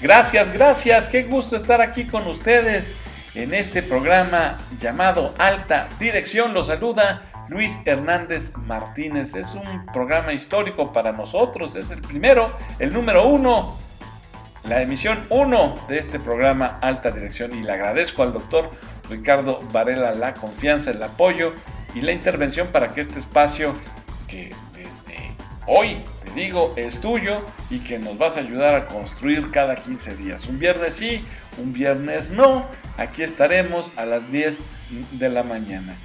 Gracias, gracias, qué gusto estar aquí con ustedes en este programa llamado Alta Dirección. Los saluda Luis Hernández Martínez. Es un programa histórico para nosotros, es el primero, el número uno, la emisión uno de este programa Alta Dirección y le agradezco al doctor Ricardo Varela la confianza, el apoyo y la intervención para que este espacio que hoy te digo es tuyo y que nos vas a ayudar a construir cada 15 días. Un viernes sí, un viernes no. Aquí estaremos a las 10 de la mañana.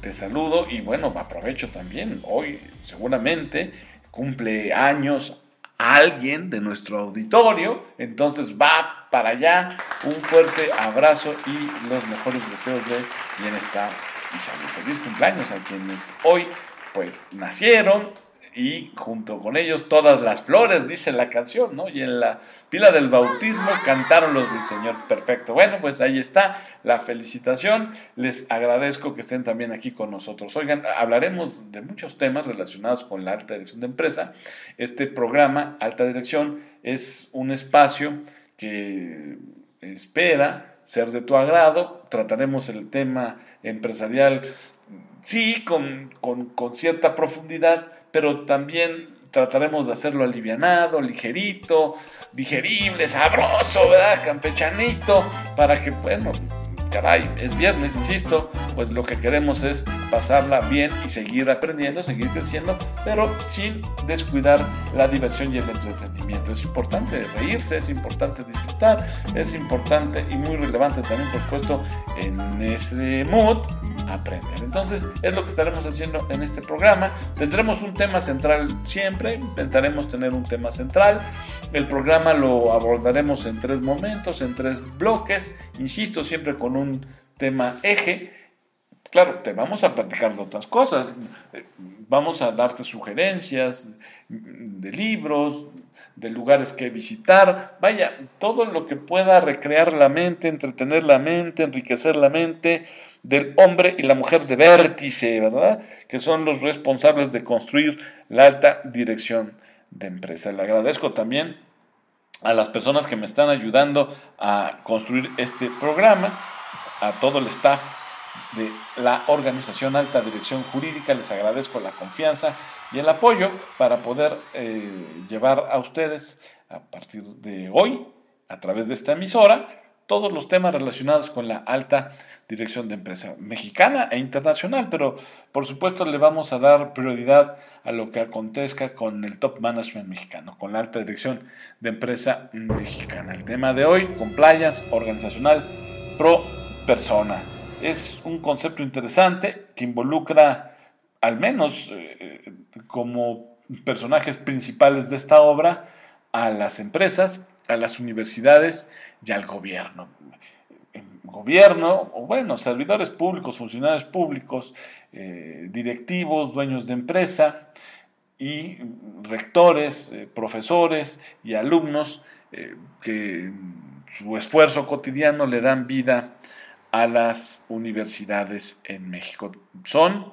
Te saludo y bueno, aprovecho también. Hoy seguramente cumple años alguien de nuestro auditorio. Entonces va para allá. Un fuerte abrazo y los mejores deseos de bienestar y salud. Feliz cumpleaños a quienes hoy pues nacieron y junto con ellos todas las flores, dice la canción, ¿no? Y en la pila del bautismo cantaron los ruiseñores. Perfecto. Bueno, pues ahí está la felicitación. Les agradezco que estén también aquí con nosotros. Oigan, hablaremos de muchos temas relacionados con la alta dirección de empresa. Este programa, Alta Dirección, es un espacio que espera ser de tu agrado. Trataremos el tema empresarial, sí, con, con, cierta profundidad, pero también trataremos de hacerlo alivianado, ligerito, digerible, sabroso, ¿verdad? Campechanito, para que, bueno, caray, es viernes, insisto, pues lo que queremos es pasarla bien y seguir aprendiendo, seguir creciendo, pero sin descuidar la diversión y el entretenimiento. Es importante reírse, es importante disfrutar, es importante y muy relevante también, por supuesto, en ese mood aprender. Entonces, es lo que estaremos haciendo en este programa. Tendremos un tema central siempre, intentaremos tener un tema central. El programa lo abordaremos en tres momentos, en tres bloques, insisto, siempre con un tema eje. Claro, te vamos a platicar de otras cosas, vamos a darte sugerencias de libros, de lugares que visitar, vaya, todo lo que pueda recrear la mente, entretener la mente, enriquecer la mente, del hombre y la mujer de vértice, ¿verdad? Que son los responsables de construir la alta dirección de empresa. Le agradezco también a las personas que me están ayudando a construir este programa, a todo el staff de la organización Alta Dirección Jurídica, les agradezco la confianza y el apoyo para poder eh, llevar a ustedes a partir de hoy, a través de esta emisora, todos los temas relacionados con la alta dirección de empresa mexicana e internacional, pero por supuesto le vamos a dar prioridad a lo que acontezca con el top management mexicano, con la alta dirección de empresa mexicana. El tema de hoy, compliance organizacional pro persona. Es un concepto interesante que involucra al menos eh, como personajes principales de esta obra a las empresas, a las universidades, y al gobierno. Gobierno, o bueno, servidores públicos, funcionarios públicos, eh, directivos, dueños de empresa y rectores, eh, profesores y alumnos eh, que su esfuerzo cotidiano le dan vida a las universidades en México. Son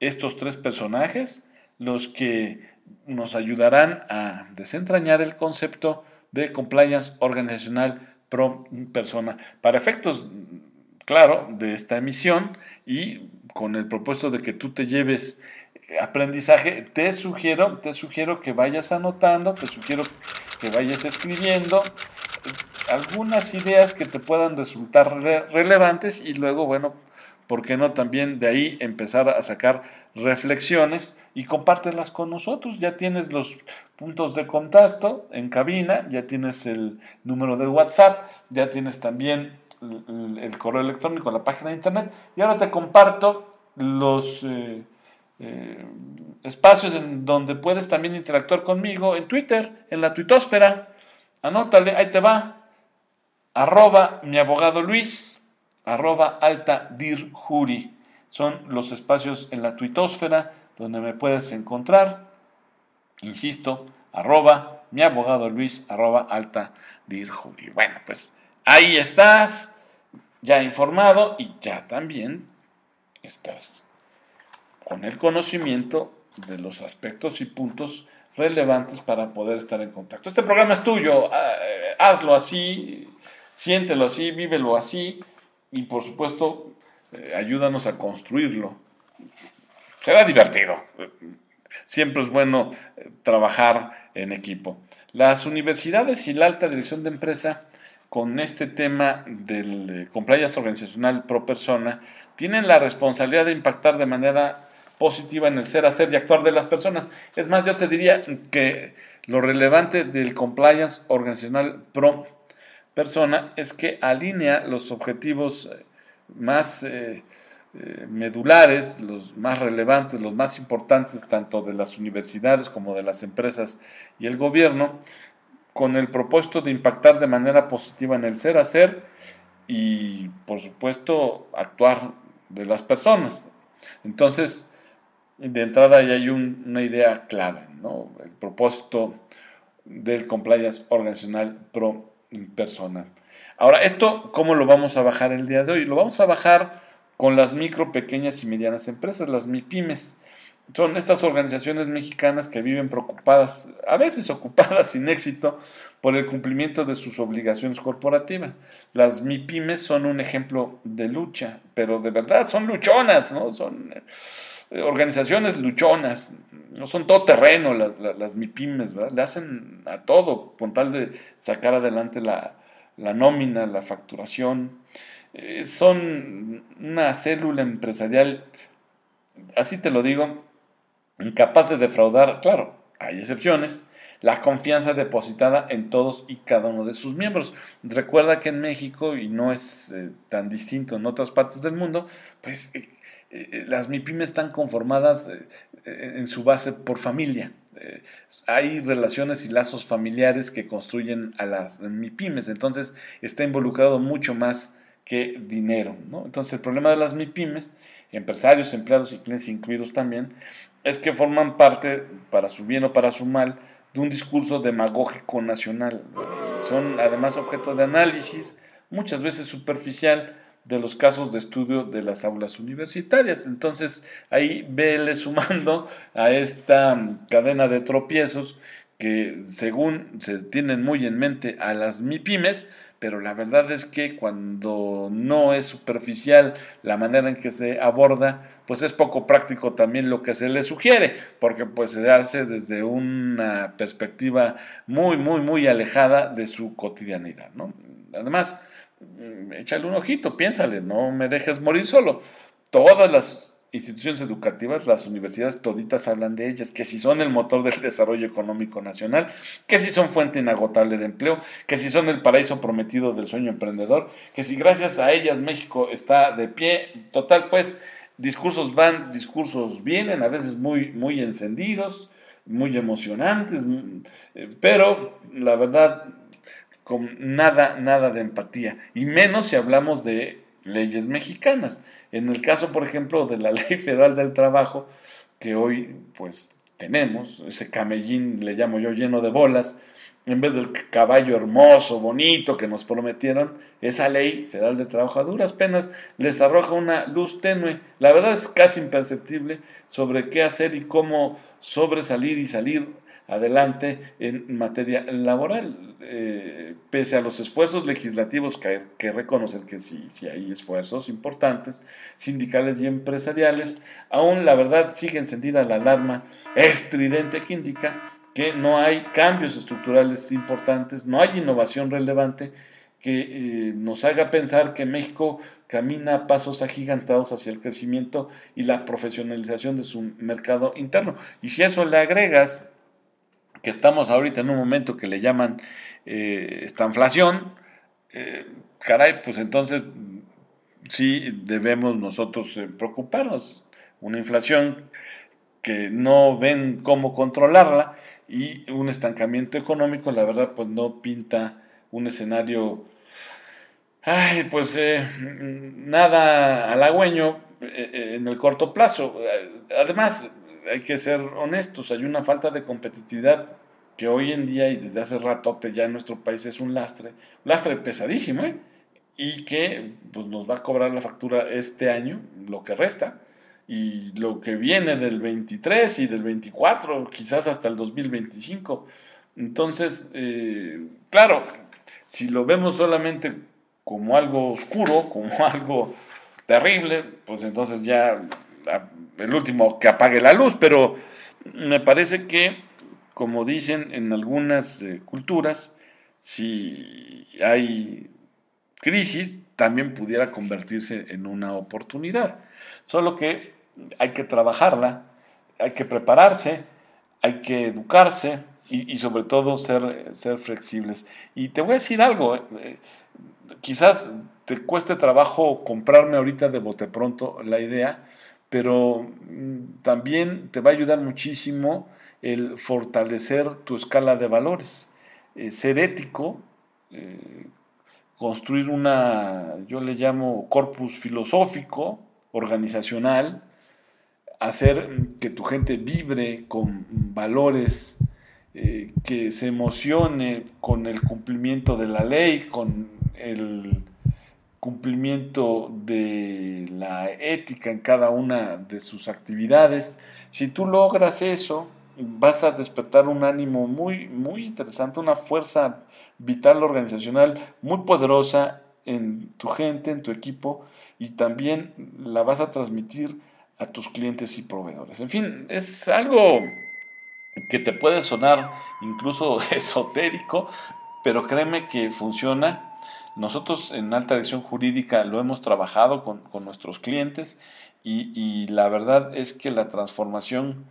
estos tres personajes los que nos ayudarán a desentrañar el concepto de compliance organizacional pro persona. Para efectos, claro, de esta emisión y con el propósito de que tú te lleves aprendizaje, te sugiero, te sugiero que vayas anotando, te sugiero que vayas escribiendo algunas ideas que te puedan resultar relevantes y luego, bueno, ¿por qué no también de ahí empezar a sacar reflexiones y compártelas con nosotros? Ya tienes los puntos de contacto en cabina, ya tienes el número de WhatsApp, ya tienes también el, correo electrónico, la página de internet, y ahora te comparto los eh, eh, espacios en donde puedes también interactuar conmigo en Twitter, en la tuitosfera. Anótale, ahí te va. Arroba mi abogado Luis, arroba alta dir. Son los espacios en la tuitosfera donde me puedes encontrar insisto, arroba mi abogado Luis, arroba alta Julio. Bueno, pues ahí estás, ya informado y ya también estás con el conocimiento de los aspectos y puntos relevantes para poder estar en contacto. Este programa es tuyo, hazlo así, siéntelo así, vívelo así y por supuesto eh, ayúdanos a construirlo. Será divertido. Siempre es bueno eh, trabajar en equipo. Las universidades y la alta dirección de empresa con este tema del eh, compliance organizacional pro persona tienen la responsabilidad de impactar de manera positiva en el ser, hacer y actuar de las personas. Es más, yo te diría que lo relevante del compliance organizacional pro persona es que alinea los objetivos eh, más eh, eh, medulares, los más relevantes, los más importantes, tanto de las universidades como de las empresas y el gobierno, con el propósito de impactar de manera positiva en el ser, hacer y, por supuesto, actuar de las personas. Entonces, de entrada ya hay una idea clave, ¿no? El propósito del compliance organizacional pro persona. Ahora, ¿esto cómo lo vamos a bajar el día de hoy? Lo vamos a bajar con las micro, pequeñas y medianas empresas, las MIPIMES. Son estas organizaciones mexicanas que viven preocupadas, a veces ocupadas sin éxito, por el cumplimiento de sus obligaciones corporativas. Las MIPIMES son un ejemplo de lucha, pero de verdad son luchonas, ¿no? Son eh, organizaciones luchonas, no son todo terreno las MIPIMES, ¿verdad? Le hacen a todo con tal de sacar adelante la, nómina, la facturación. Eh, son una célula empresarial, así te lo digo, incapaz de defraudar, claro, hay excepciones, la confianza depositada en todos y cada uno de sus miembros. Recuerda que en México, y no es eh, tan distinto en otras partes del mundo, pues eh, las MIPIMES están conformadas eh, eh, en su base por familia. hay relaciones y lazos familiares que construyen a las MIPIMES, entonces está involucrado mucho más que dinero. Entonces el problema de las MIPIMES, empresarios, empleados y clientes incluidos también, es que forman parte, para su bien o para su mal, de un discurso demagógico nacional. Son además objeto de análisis, muchas veces superficial, de los casos de estudio de las aulas universitarias. Entonces, ahí vele sumando a esta cadena de tropiezos que según se tienen muy en mente a las MIPIMES, pero la verdad es que cuando no es superficial la manera en que se aborda, pues es poco práctico también lo que se le sugiere, porque pues se hace desde una perspectiva muy, muy, muy alejada de su cotidianidad, ¿no? Además, Mm, échale un ojito, piénsale, no me dejes morir solo. Todas las instituciones educativas, las universidades toditas hablan de ellas, que si son el motor del desarrollo económico nacional, que si son fuente inagotable de empleo, que si son el paraíso prometido del sueño emprendedor, que si gracias a ellas México está de pie, total pues discursos van, discursos vienen, a veces muy, muy encendidos, muy emocionantes, mm, eh, pero la verdad con nada, nada de empatía, y menos si hablamos de leyes mexicanas. En el caso, por ejemplo, de la Ley Federal del Trabajo, que hoy pues tenemos, ese camellín le llamo yo lleno de bolas, en vez del caballo hermoso, bonito que nos prometieron, esa ley federal del trabajo a duras penas les arroja una luz tenue. La verdad es casi imperceptible sobre qué hacer y cómo sobresalir y salir adelante en materia laboral, eh, pese a los esfuerzos legislativos que, que reconocen que sí hay esfuerzos importantes, sindicales y empresariales, aún la verdad sigue encendida la alarma estridente que indica que no hay cambios estructurales importantes, no hay innovación relevante que eh, nos haga pensar que México camina a pasos agigantados hacia el crecimiento y la profesionalización de su mercado interno. Y si eso le agregas que estamos ahorita en un momento que le llaman eh, esta eh, caray, pues entonces sí debemos nosotros eh, preocuparnos. Una inflación que no ven cómo controlarla y un estancamiento económico, la verdad, pues no pinta un escenario, ay, pues nada halagüeño en el corto plazo. Además, hay que ser honestos, hay una falta de competitividad que hoy en día y desde hace rato ya en nuestro país es un lastre, lastre pesadísimo, ¿eh? y que pues, nos va a cobrar la factura este año, lo que resta, y lo que viene del 23 y del 24, quizás hasta el 2025. Entonces, eh, claro, Si lo vemos solamente como algo oscuro, como algo terrible, pues entonces ya el último que apague la luz, pero me parece que, como dicen en algunas eh, culturas, si hay crisis, también pudiera convertirse en una oportunidad. Solo que hay que trabajarla, hay que prepararse, hay que educarse y, sobre todo ser, ser, flexibles. Y te voy a decir algo, eh, quizás te cueste trabajo comprarme ahorita de bote pronto la idea, pero mm, también te va a ayudar muchísimo el fortalecer tu escala de valores, eh, ser ético, eh, construir una, yo le llamo corpus filosófico, organizacional, hacer que tu gente vibre con valores, eh, que se emocione con el cumplimiento de la ley, con el cumplimiento de la ética en cada una de sus actividades. Si tú logras eso, vas a despertar un ánimo muy, muy interesante, una fuerza vital organizacional muy poderosa en tu gente, en tu equipo, y también la vas a transmitir a tus clientes y proveedores. En fin, es algo que te puede sonar incluso esotérico, pero créeme que funciona nosotros en alta dirección jurídica lo hemos trabajado con, nuestros clientes y, la verdad es que la transformación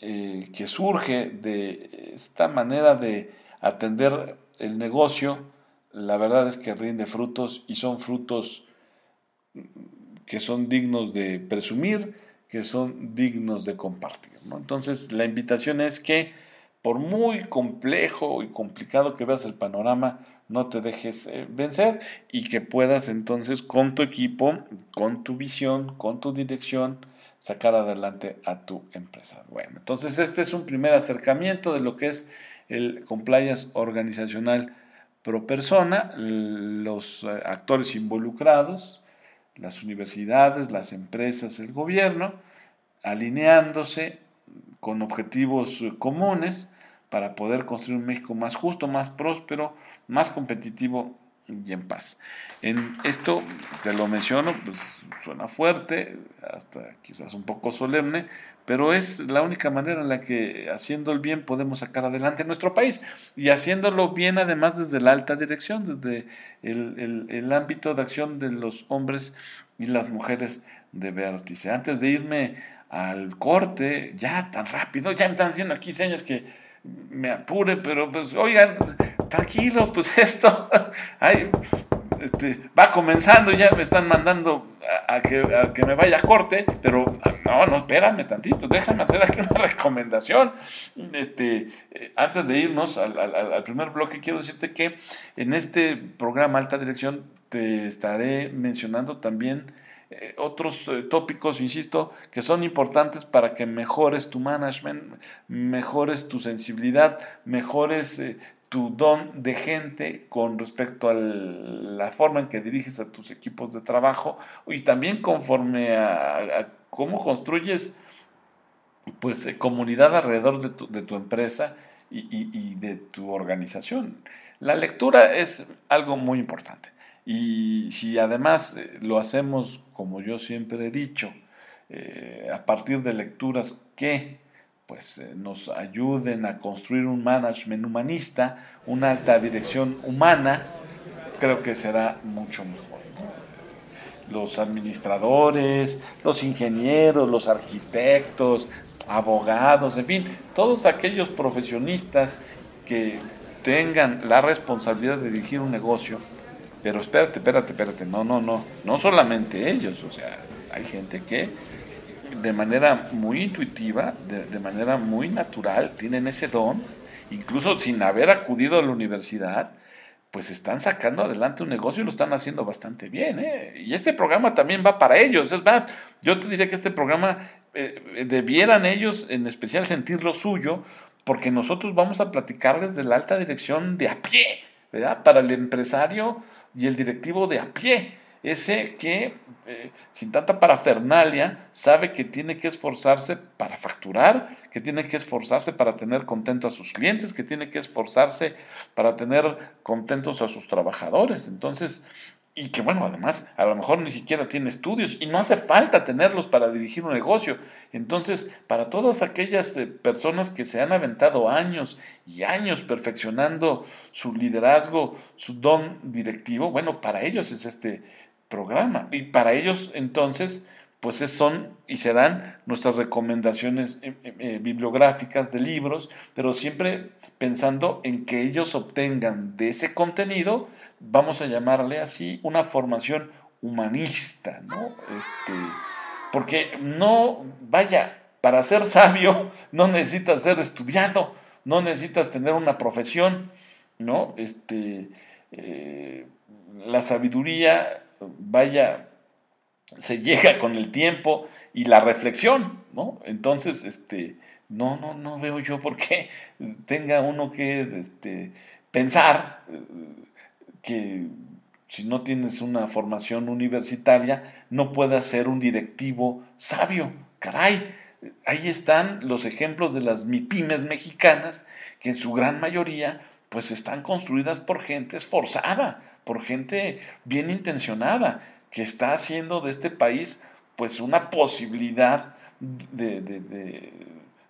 eh, que surge de esta manera de atender el negocio, la verdad es que rinde frutos y son frutos que son dignos de presumir, que son dignos de compartir. Entonces la invitación es que por muy complejo y complicado que veas el panorama, no te dejes eh, vencer y que puedas entonces con tu equipo, con tu visión, con tu dirección, sacar adelante a tu empresa. Bueno, entonces este es un primer acercamiento de lo que es el compliance organizacional pro persona, los eh, actores involucrados, las universidades, las empresas, el gobierno, alineándose con objetivos comunes para poder construir un México más justo, más próspero, más competitivo y en paz. En esto, te lo menciono, pues suena fuerte, hasta quizás un poco solemne, pero es la única manera en la que haciendo el bien podemos sacar adelante nuestro país y haciéndolo bien además desde la alta dirección, desde el, el ámbito de acción de los hombres y las mujeres de vértice. Antes de irme al corte, ya tan rápido, ya me están haciendo aquí señas que me apure, pero pues, oigan, tranquilos, pues esto este, va comenzando, ya me están mandando a, que, que, me vaya a corte, pero no, no, espérame tantito, déjame hacer aquí una recomendación. Este, eh, antes de irnos al, al primer bloque, quiero decirte que en este programa Alta Dirección te estaré mencionando también eh, otros eh, tópicos, insisto, que son importantes para que mejores tu management, mejores tu sensibilidad, mejores eh, tu don de gente con respecto a la forma en que diriges a tus equipos de trabajo y también conforme a, cómo construyes pues comunidad alrededor de tu, empresa y de tu organización. La lectura es algo muy importante. Y si además eh, lo hacemos, como yo siempre he dicho, eh, a partir de lecturas que pues, eh, nos ayuden a construir un management humanista, una alta dirección humana, creo que será mucho mejor. Los administradores, los ingenieros, los arquitectos, abogados, en fin, todos aquellos profesionistas que tengan la responsabilidad de dirigir un negocio, pero espérate, espérate, espérate, no, no, no, no solamente ellos, o sea, hay gente que de manera muy intuitiva, de, manera muy natural, tienen ese don, incluso sin haber acudido a la universidad, pues están sacando adelante un negocio y lo están haciendo bastante bien. ¿eh? Y este programa también va para ellos. Es más, yo te diría que este programa eh, debieran ellos en especial sentir lo suyo, porque nosotros vamos a platicarles de la alta dirección de a pie, Para el empresario y el directivo de a pie. ese que eh, sin tanta parafernalia sabe que tiene que esforzarse para facturar, que tiene que esforzarse para tener contento a sus clientes, que tiene que esforzarse para tener contentos a sus trabajadores. Entonces, y que bueno, además a lo mejor ni siquiera tiene estudios y no hace falta tenerlos para dirigir un negocio. Entonces, para todas aquellas eh, personas que se han aventado años y años perfeccionando su liderazgo, su don directivo, bueno, para ellos es este programa y para ellos entonces pues son y serán nuestras recomendaciones eh, eh, bibliográficas de libros, pero siempre pensando en que ellos obtengan de ese contenido vamos a llamarle así, una formación humanista, ¿no? Este, porque no, vaya, para ser sabio no necesitas ser estudiado, no necesitas tener una profesión, ¿no? Este, eh, la sabiduría, vaya, se llega con el tiempo y la reflexión, ¿no? Entonces, este, no, no, no veo yo por qué tenga uno que este, pensar que si no tienes una formación universitaria, no puedas ser un directivo sabio. Caray, ahí están los ejemplos de las MIPIMES mexicanas, que en su gran mayoría pues están construidas por gente esforzada, por gente bien intencionada, que está haciendo de este país pues una posibilidad de, de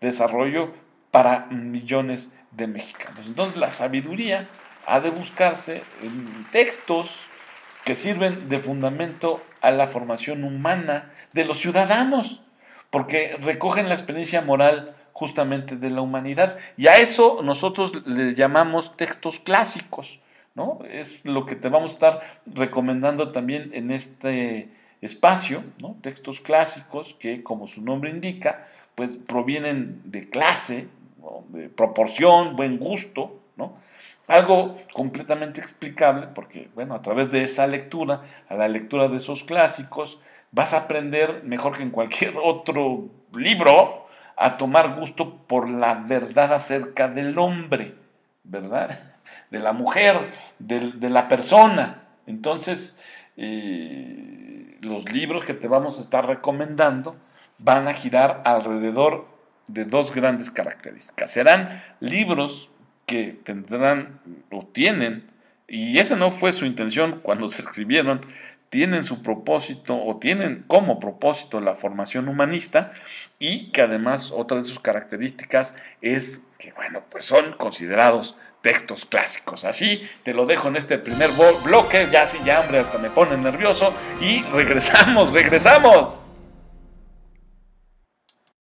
desarrollo para millones de mexicanos. Entonces la sabiduría ha de buscarse textos que sirven de fundamento a la formación humana de los ciudadanos, porque recogen la experiencia moral justamente de la humanidad. Y a eso nosotros le llamamos textos clásicos, ¿no? Es lo que te vamos a estar recomendando también en este espacio, ¿no? Textos clásicos que, como su nombre indica, pues provienen de clase, de proporción, buen gusto, ¿no? Algo completamente explicable, porque, bueno, a través de esa lectura, a la lectura de esos clásicos, vas a aprender mejor que en cualquier otro libro a tomar gusto por la verdad acerca del hombre, ¿verdad? De la mujer, de, la persona. Entonces, eh, los libros que te vamos a estar recomendando van a girar alrededor de dos grandes características. Serán libros que tendrán o tienen, y esa no fue su intención cuando se escribieron, tienen su propósito o tienen como propósito la formación humanista y que además otra de sus características es que, bueno, pues son considerados textos clásicos. Así te lo dejo en este primer bloque, ya si ya hambre hasta me pone nervioso y regresamos, regresamos.